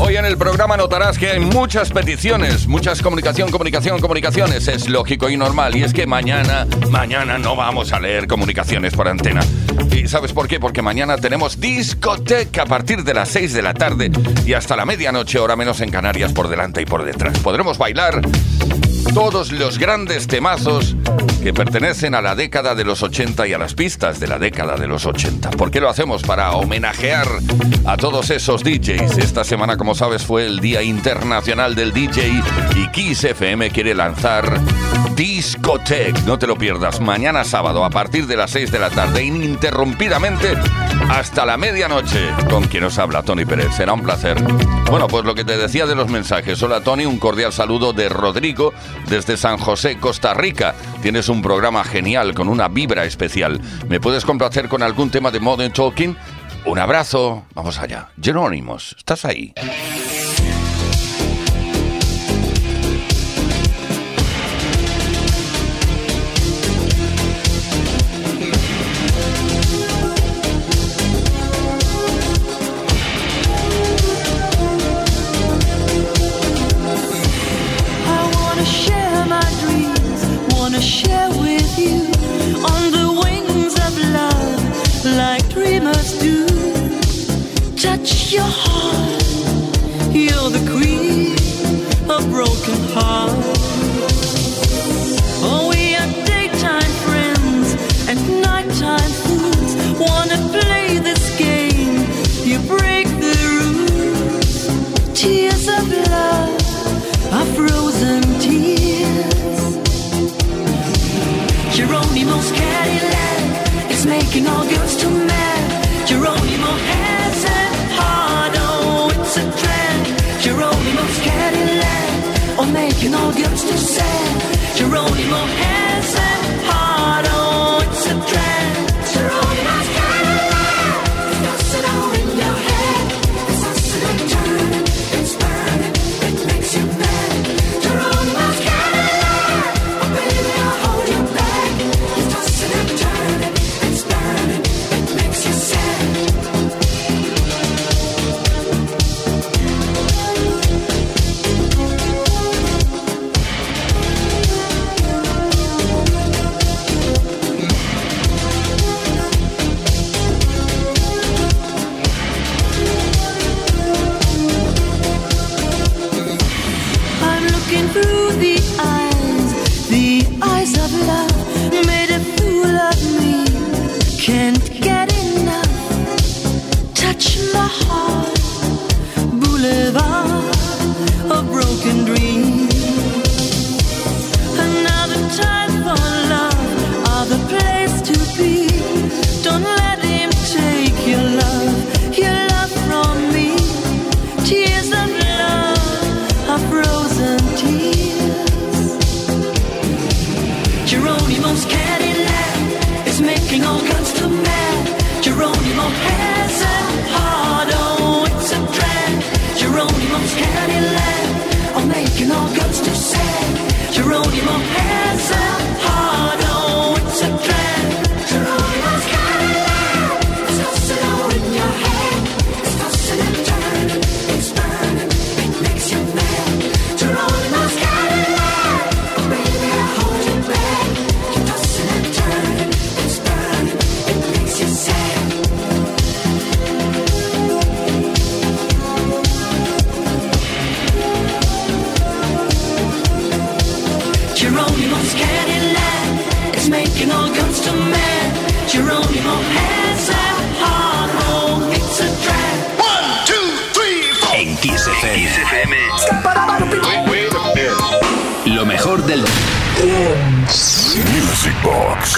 Hoy en el programa notarás que hay muchas peticiones, muchas comunicación, comunicación, comunicaciones. Es lógico y normal. Y es que mañana, mañana no vamos a leer comunicaciones por antena. ¿Y sabes por qué? Porque mañana tenemos discoteca a partir de las 6 de la tarde y hasta la medianoche, hora menos en Canarias, por delante y por detrás. Podremos bailar todos los grandes temazos que pertenecen a la década de los 80 y a las pistas de la década de los 80. ¿Por qué lo hacemos? Para homenajear a todos esos DJs. Esta semana, como sabes, fue el Día Internacional del DJ y Kiss FM quiere lanzar Discotech. No te lo pierdas. Mañana sábado, a partir de las 6 de la tarde, ininterrumpidamente hasta la medianoche. Con quien os habla, Tony Pérez. Será un placer. Bueno, pues lo que te decía de los mensajes. Hola, Tony. Un cordial saludo de Rodrigo desde San José, Costa Rica. Tienes un programa genial con una vibra especial. ¿Me puedes complacer con algún tema de Modern Talking? Un abrazo. Vamos allá. Jerónimos, ¿estás ahí? You're the queen of broken hearts. Oh, we are daytime friends and nighttime fools. Wanna play this game? You break the rules. Tears of love are frozen tears. Cadillac making all girls can all get to say.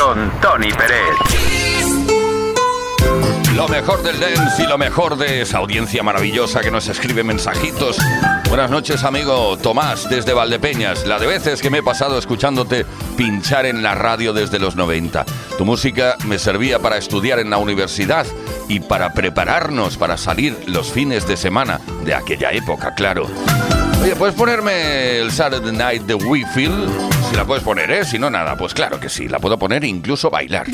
Con Tony Pérez. Lo mejor del dance y lo mejor de esa audiencia maravillosa que nos escribe mensajitos. Buenas noches, amigo Tomás, desde Valdepeñas. La de veces que me he pasado escuchándote pinchar en la radio desde los 90. Tu música me servía para estudiar en la universidad y para prepararnos para salir los fines de semana de aquella época, claro. Oye, ¿puedes ponerme el Saturday Night de Whitfield? Si la puedes poner, ¿eh? Si no, nada. Pues claro que sí, la puedo poner e incluso bailar.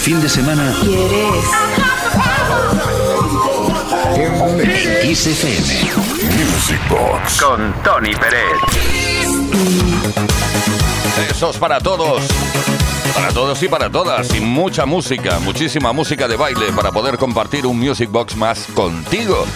Fin de semana en Kiss FM. Music Box. Con Tony Pérez. Besos para todos. Para todos y para todas. Y mucha música, muchísima música de baile para poder compartir un Music Box más contigo.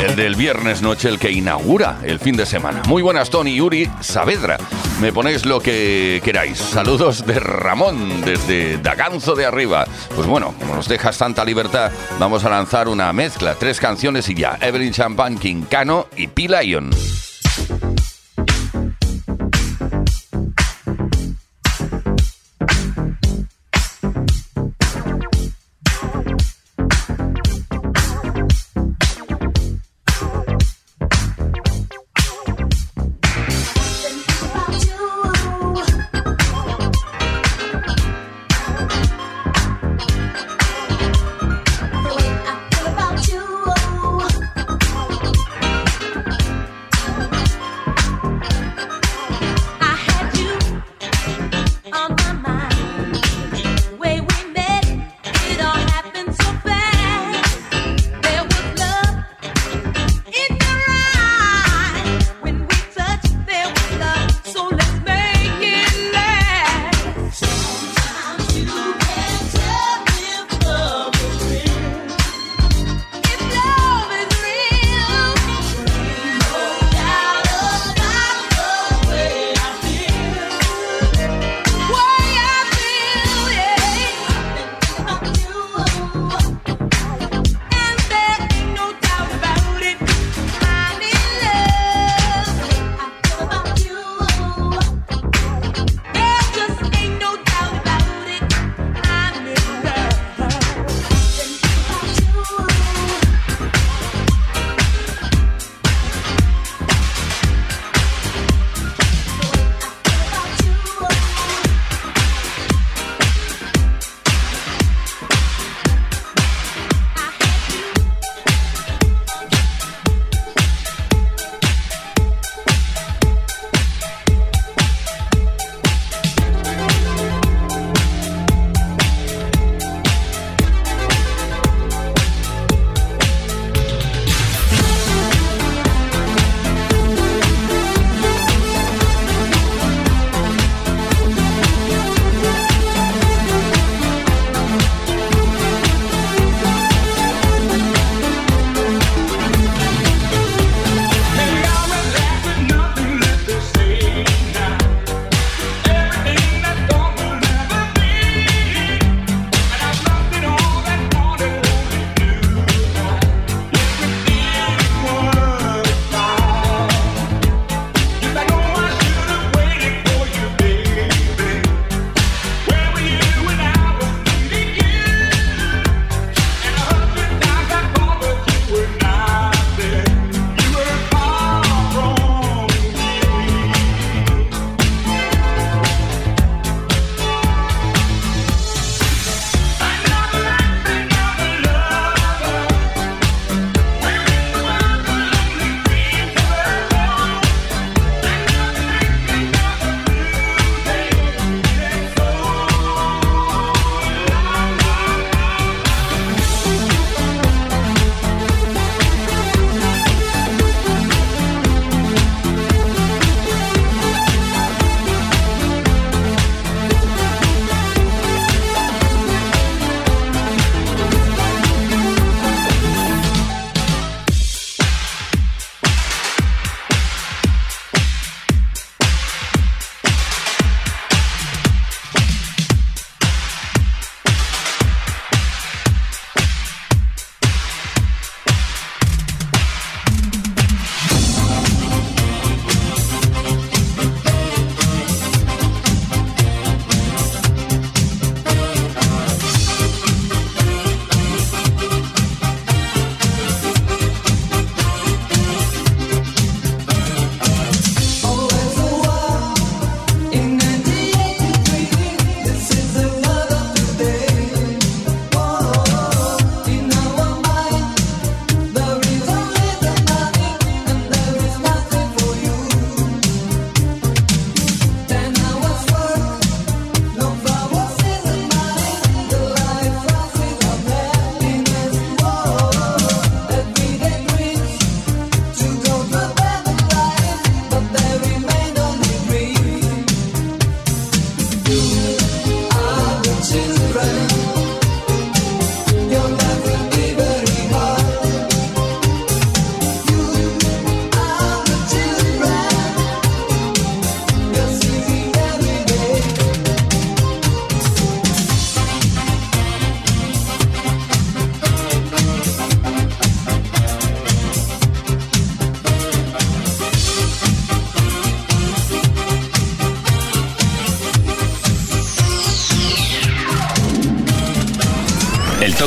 El del viernes noche, el que inaugura el fin de semana. Muy buenas, Tony Yuri Saavedra. Me ponéis lo que queráis. Saludos de Ramón desde Daganzo de Arriba. Pues bueno, como nos dejas tanta libertad, vamos a lanzar una mezcla. Tres canciones y ya. Evelyn Champagne, Quincano y P. Lion.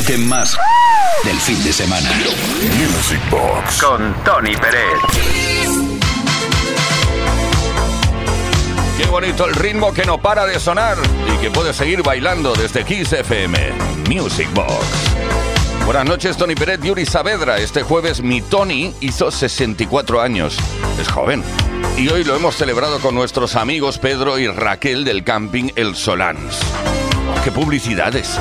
Toque más del fin de semana. Music Box Con Tony Pérez. Qué bonito el ritmo que no para de sonar y que puedes seguir bailando desde Kiss FM. Music Box. Buenas noches, Tony Pérez, Yuri Saavedra. Este jueves mi Tony hizo 64 años. Es joven. Y hoy lo hemos celebrado con nuestros amigos Pedro y Raquel del camping El Solans. ¡Qué publicidades!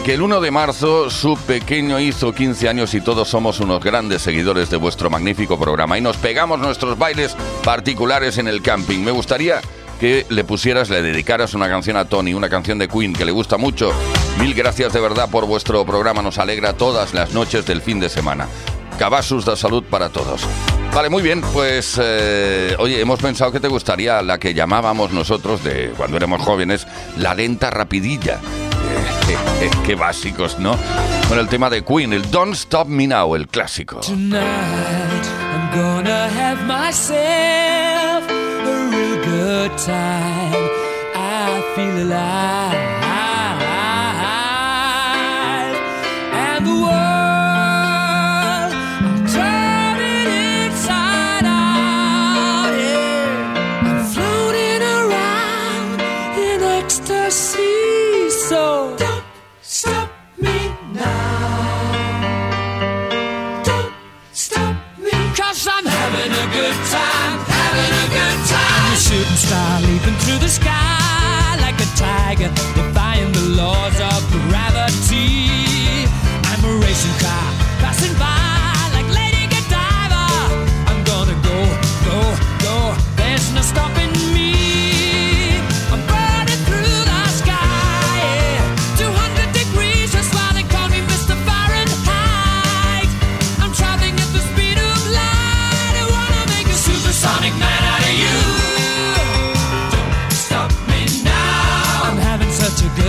Que el 1 de marzo su pequeño hizo 15 años y todos somos unos grandes seguidores de vuestro magnífico programa y nos pegamos nuestros bailes particulares en el camping. Me gustaría que le pusieras, le dedicaras una canción a Tony, una canción de Queen que le gusta mucho. Mil gracias de verdad por vuestro programa, nos alegra todas las noches del fin de semana. Cabasus da salud para todos. Vale, muy bien, pues eh, oye, hemos pensado que te gustaría la que llamábamos nosotros de cuando éramos jóvenes, la lenta rapidilla. Eh, qué básicos, ¿no? Con el tema de Queen, el Don't Stop Me Now, el clásico. Tonight I'm gonna have myself a real good time. I feel alive.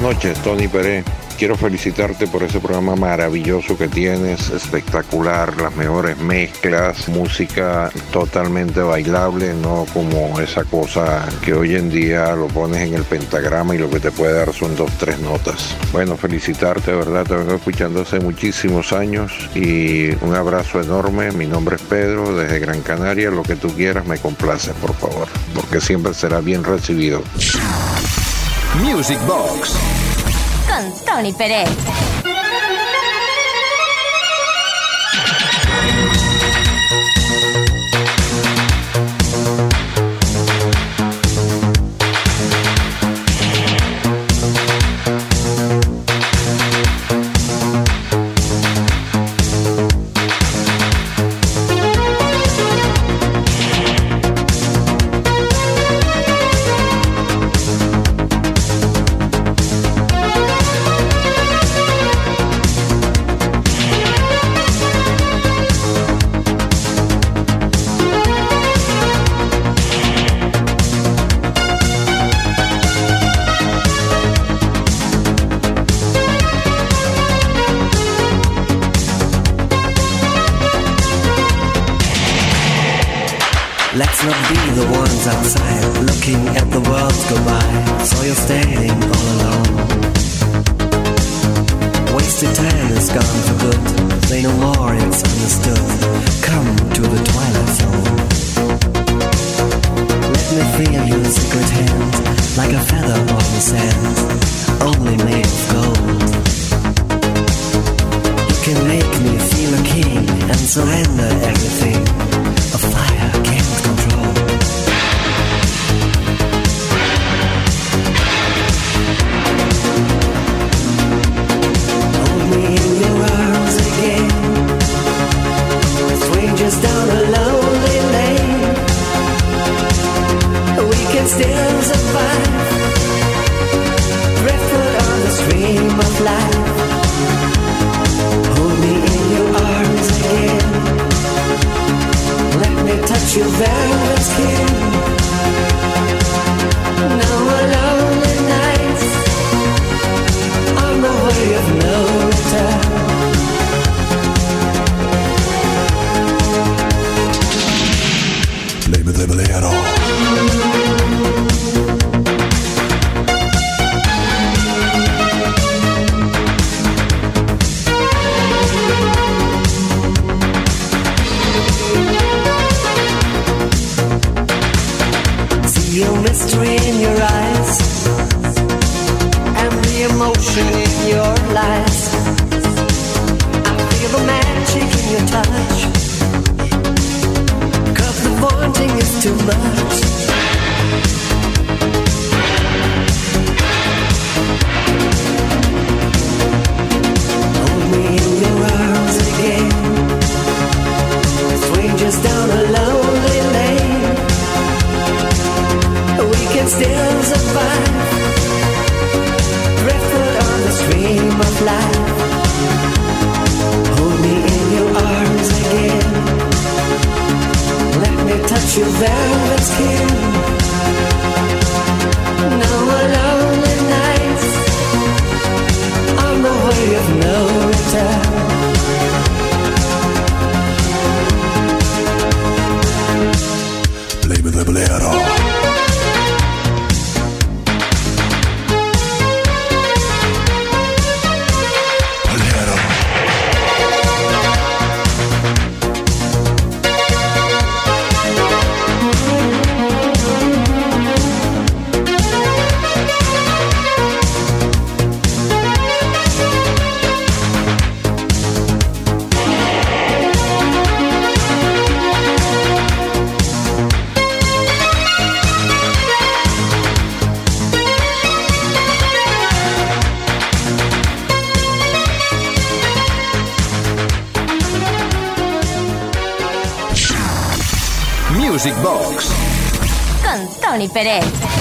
noches, Tony Pérez. Quiero felicitarte por ese programa maravilloso que tienes, espectacular, las mejores mezclas, música totalmente bailable, no como esa cosa que hoy en día lo pones en el pentagrama y lo que te puede dar son dos, tres notas. Bueno, felicitarte, verdad, te vengo escuchando hace muchísimos años y un abrazo enorme. Mi nombre es Pedro, desde Gran Canaria, lo que tú quieras me complace, por favor, porque siempre será bien recibido. Music Box Con Tony Pérez. Be the ones outside looking at the world go by. So you're standing all alone. Wasted time is gone for good. Say no more, it's understood. Come to the twilight zone. Let me feel your secret hand, like a feather on the sand, only made of gold. You can make me feel a king and surrender everything. A fire can't Con Tony Pérez.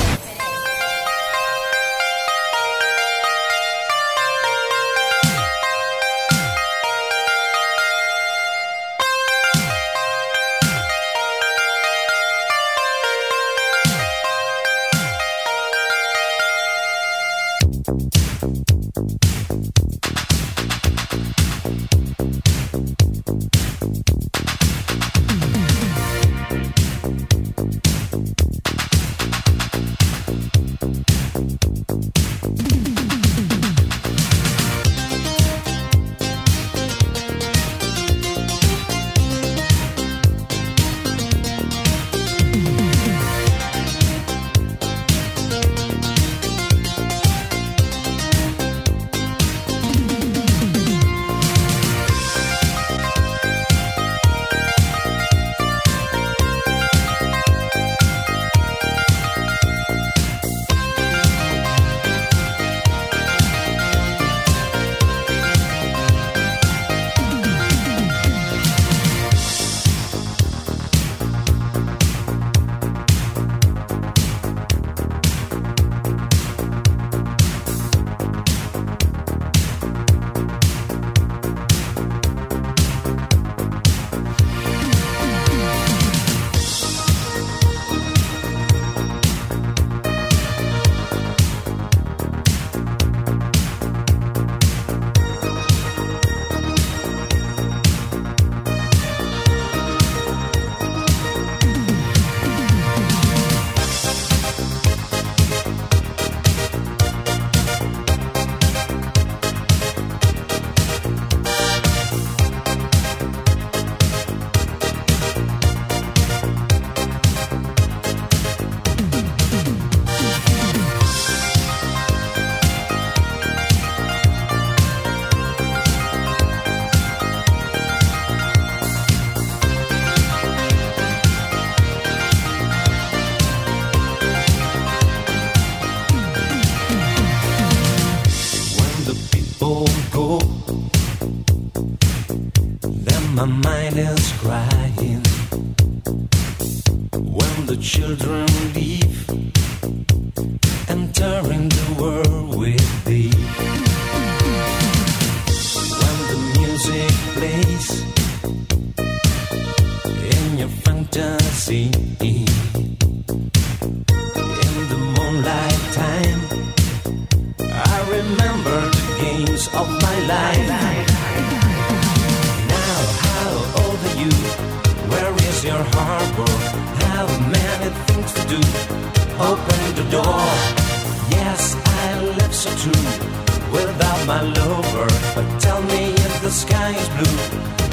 Without my lover. But tell me if the sky is blue.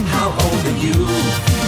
How old are you?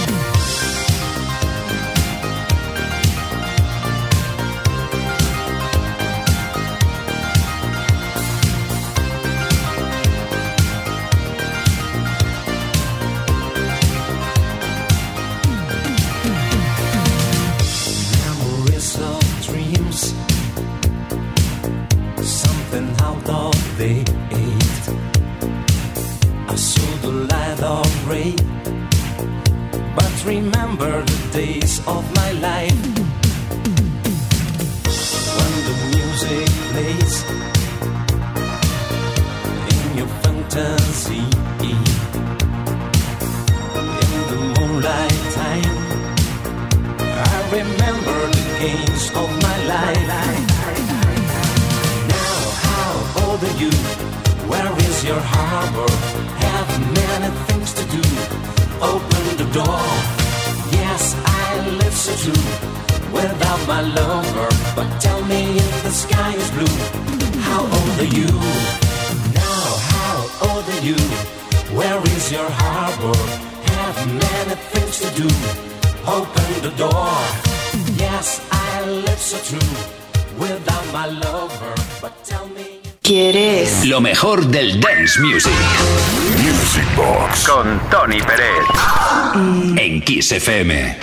Kiss FM.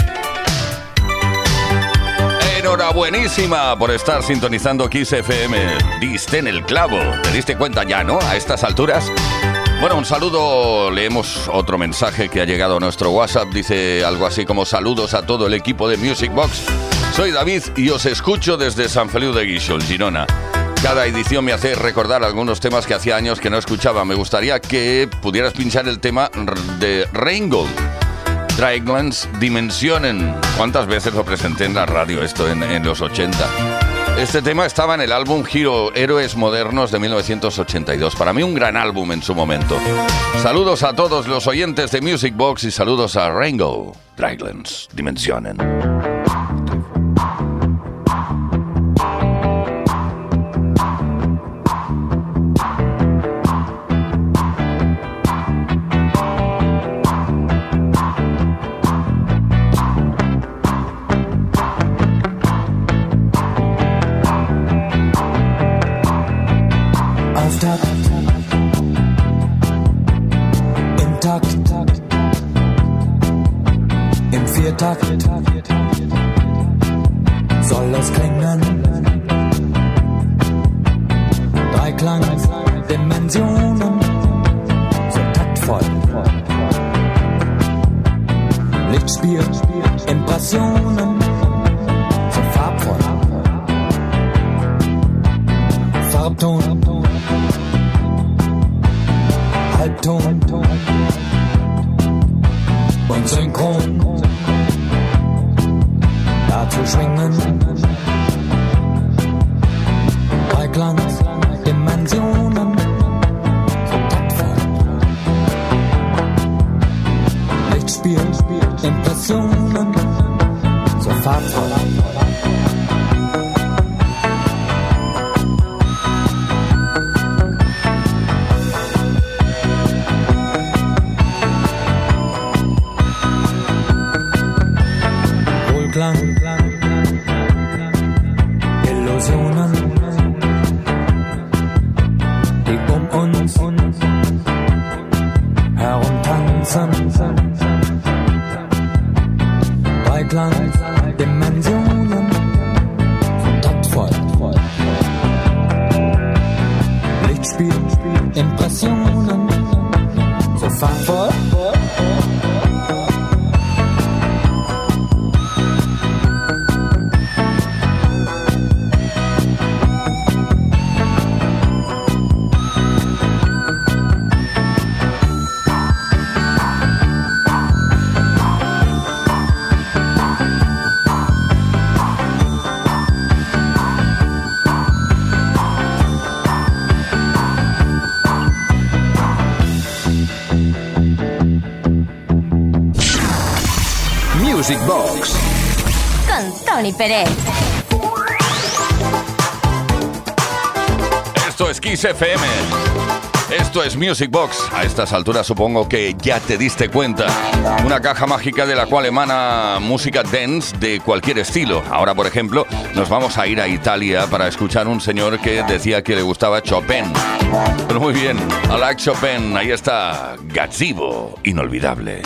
Enhorabuenísima por estar sintonizando Kiss FM. Diste en el clavo. ¿Te diste cuenta ya, no? A estas alturas. Bueno, un saludo. Leemos otro mensaje que ha llegado a nuestro WhatsApp. Dice algo así como saludos a todo el equipo de Music Box. Soy David y os escucho desde San Feliu de Guixol, Girona. Cada edición me hace recordar algunos temas que hacía años que no escuchaba. Me gustaría que pudieras pinchar el tema de Reingold. Draglands Dimensionen. ¿Cuántas veces lo presenté en la radio esto en, en los 80? Este tema estaba en el álbum Hero Héroes Modernos de 1982. Para mí un gran álbum en su momento. Saludos a todos los oyentes de Music Box y saludos a Rango. Draglands Dimensionen. Viertakt. Soll es klingen? Dreiklang, Dimensionen. So taktvoll. Lichtspiel, Impressionen. So farbvoll. Farbton. Halbton und Synchron zu schwingen. Dreiklangs, Dimensionen, Kontaktform. Lichtspiel, Impressionen, zur Fahrzeug. Esto es Kiss FM. Esto es Music Box. A estas alturas supongo que ya te diste cuenta. Una caja mágica de la cual emana música dance de cualquier estilo. Ahora, por ejemplo, nos vamos a ir a Italia para escuchar un señor que decía que le gustaba Chopin. Pero muy bien, a la Chopin, ahí está Gazzibo, inolvidable.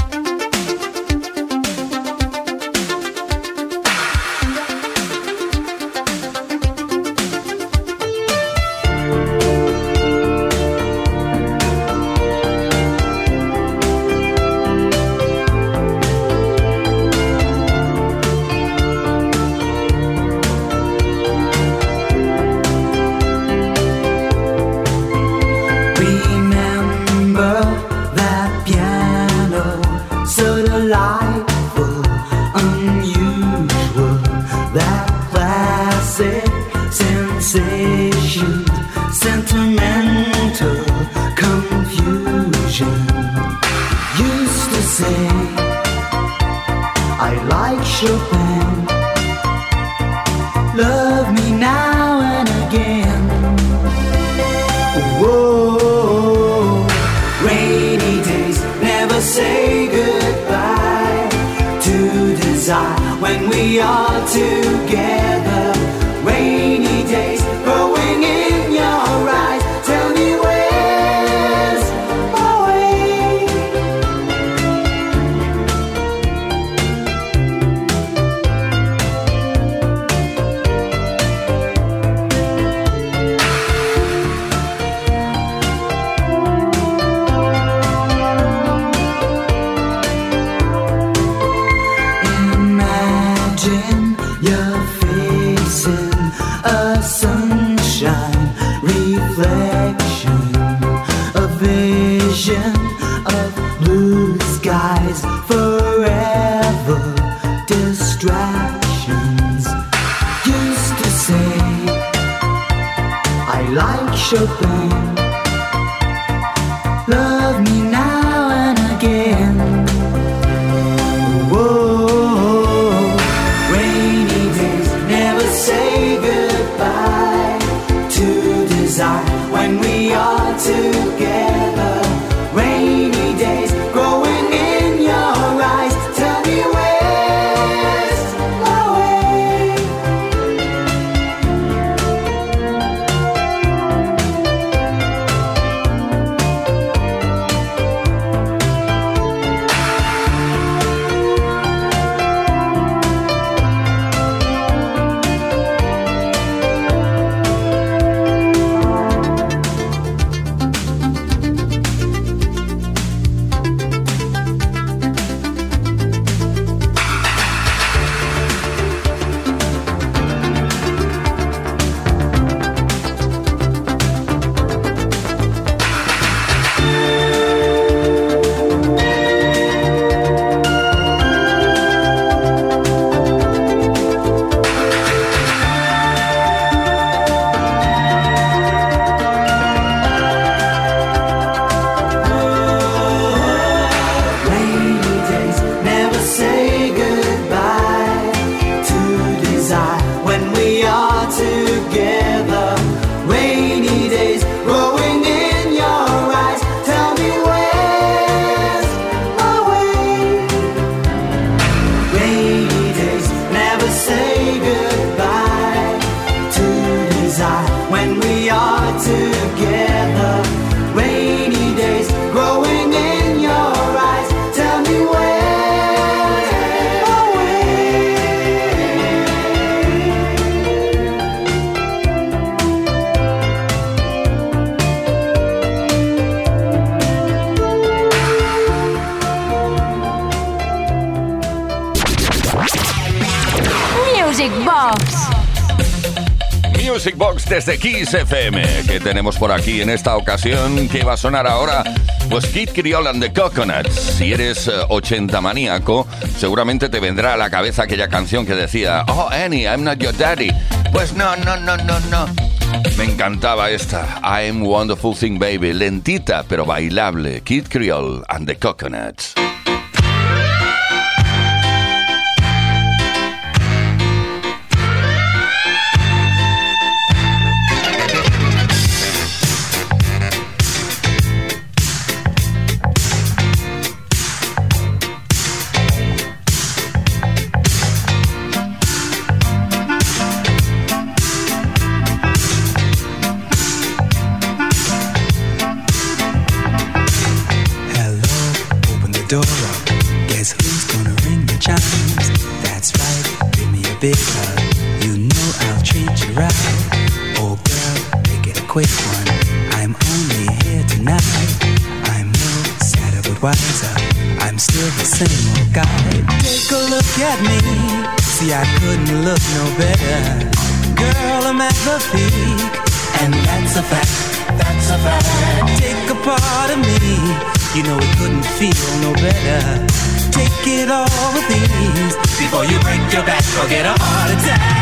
Box desde Kiss FM. que tenemos por aquí en esta ocasión? que va a sonar ahora? Pues Kid Creole and the Coconuts. Si eres eh, 80 maníaco, seguramente te vendrá a la cabeza aquella canción que decía Oh, Annie, I'm not your daddy. Pues no, no, no, no, no. Me encantaba esta. I'm Wonderful Thing Baby. Lentita, pero bailable. Kid Creole and the Coconuts. You know it couldn't feel no better. Take it all with ease before you break your back or get a heart attack.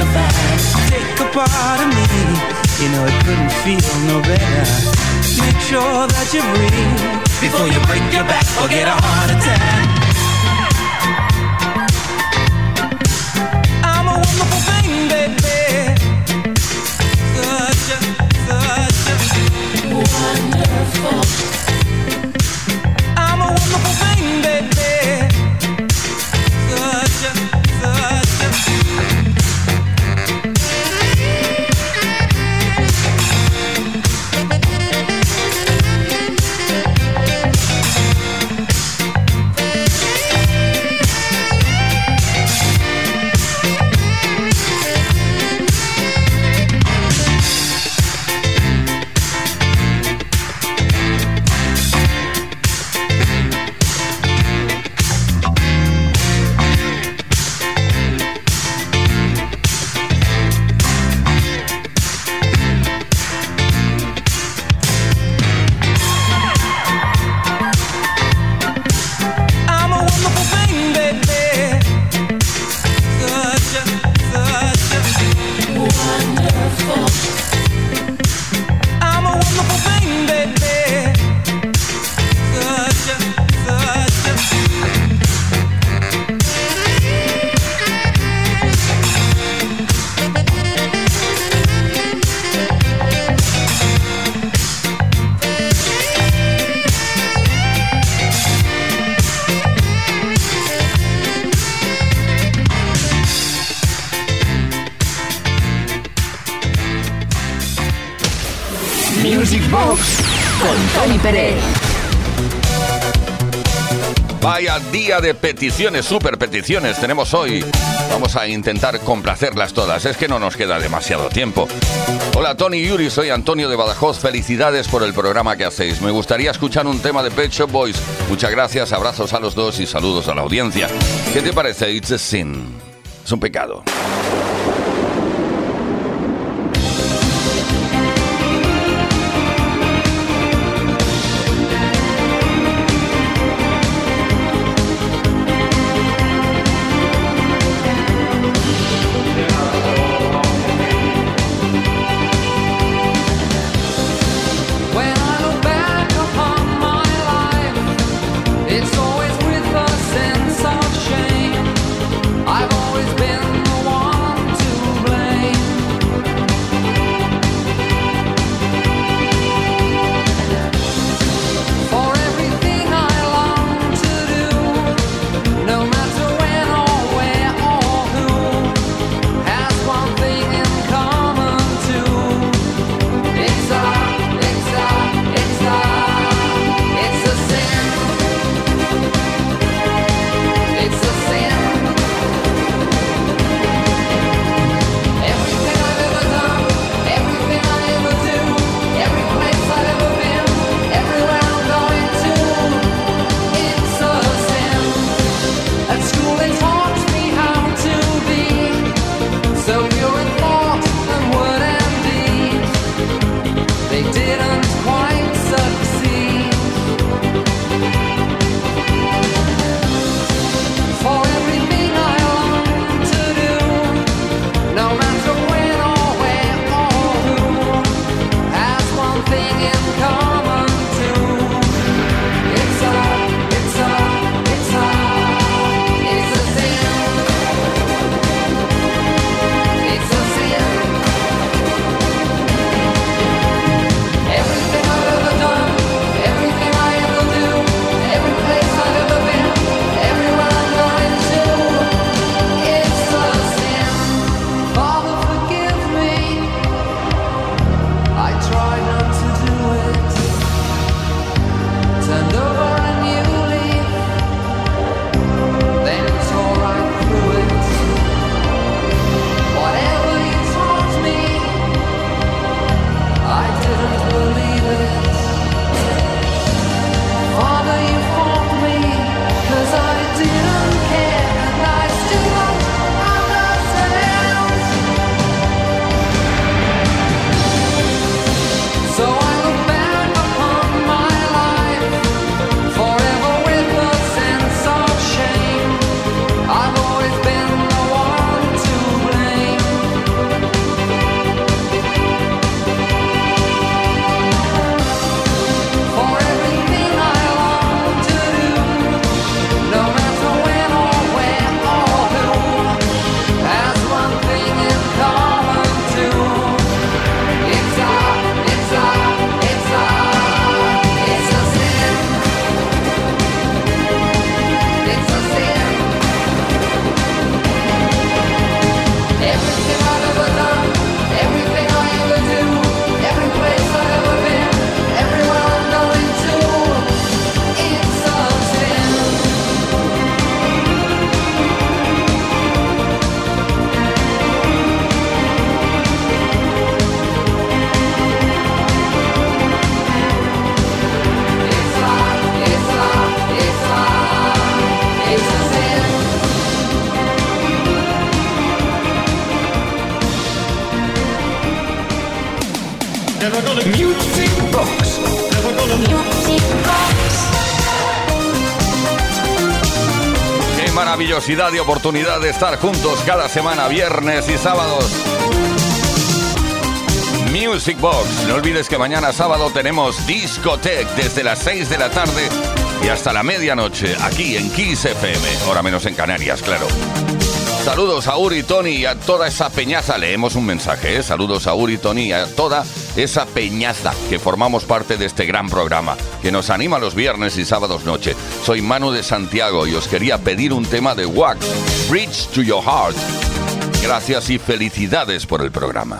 A. Take a part of me. You know it couldn't feel no better. Make sure that you breathe before you break your back or get a heart attack. I'm a wonderful thing, baby. Such a, such a wonderful. Vaya día de peticiones, super peticiones tenemos hoy. Vamos a intentar complacerlas todas, es que no nos queda demasiado tiempo. Hola Tony Yuri, soy Antonio de Badajoz. Felicidades por el programa que hacéis. Me gustaría escuchar un tema de Pet Shop Boys. Muchas gracias, abrazos a los dos y saludos a la audiencia. ¿Qué te parece? It's a sin. Es un pecado. Y oportunidad de estar juntos cada semana, viernes y sábados. Music Box. No olvides que mañana sábado tenemos Discotech desde las 6 de la tarde y hasta la medianoche aquí en Kiss FM. Hora menos en Canarias, claro. Saludos a Uri, Tony y a toda esa peñaza. Leemos un mensaje, ¿eh? Saludos a Uri, Tony y a toda esa peñaza que formamos parte de este gran programa que nos anima los viernes y sábados noche. Soy Manu de Santiago y os quería pedir un tema de Wax, Reach to Your Heart. Gracias y felicidades por el programa.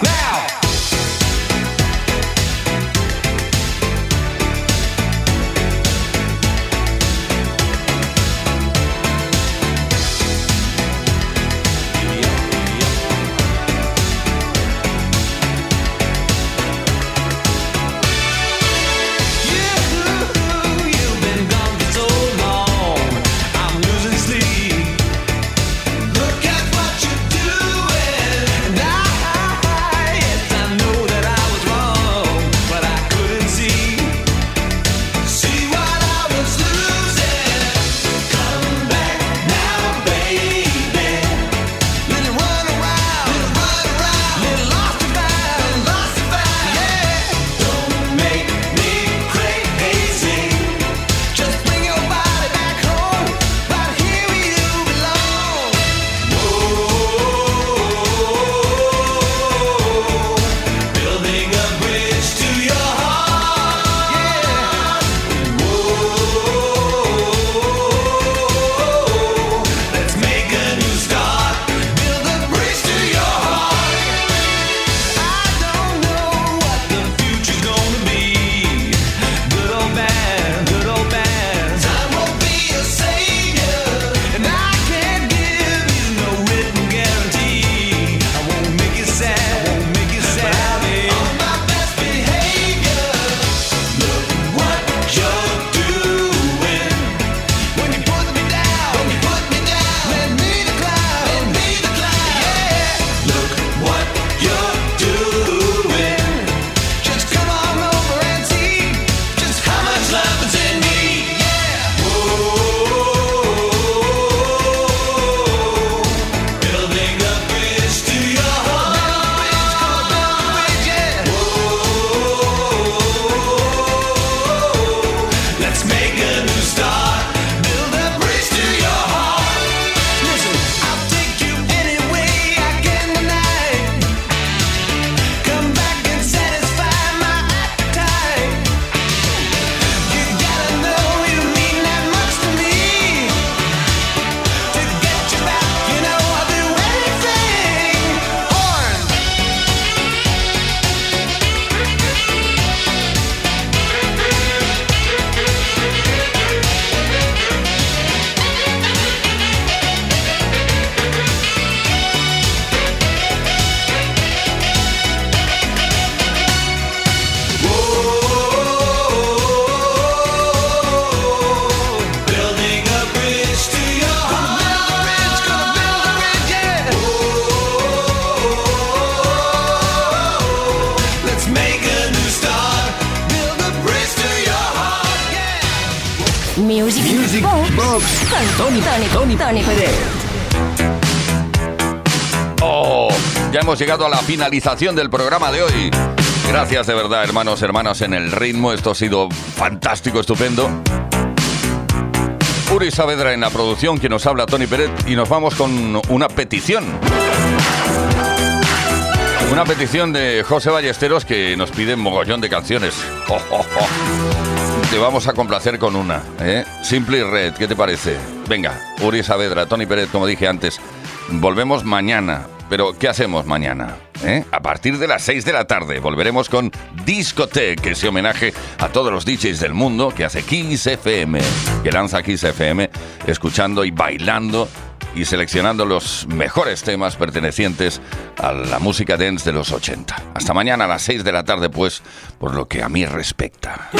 Music, Music Box. Box. Con Tony, Tony, Tony, Tony Pérez. Oh, ya hemos llegado a la finalización del programa de hoy. Gracias de verdad, hermanos, hermanas, en el ritmo. Esto ha sido fantástico, estupendo. Uri Saavedra en la producción, que nos habla Tony Pérez, y nos vamos con una petición. Una petición de José Ballesteros que nos pide un mogollón de canciones. Oh, oh, oh. Te vamos a complacer con una, ¿eh? Simple y Red, ¿qué te parece? Venga, Uri Saavedra, Tony Pérez, como dije antes, volvemos mañana. Pero, ¿qué hacemos mañana? eh? A partir de las 6 de la tarde volveremos con Discotech, ese homenaje a todos los DJs del mundo que hace Kiss FM, que lanza Kiss FM, escuchando y bailando y seleccionando los mejores temas pertenecientes a la música dance de los 80. Hasta mañana a las 6 de la tarde, pues, por lo que a mí respecta.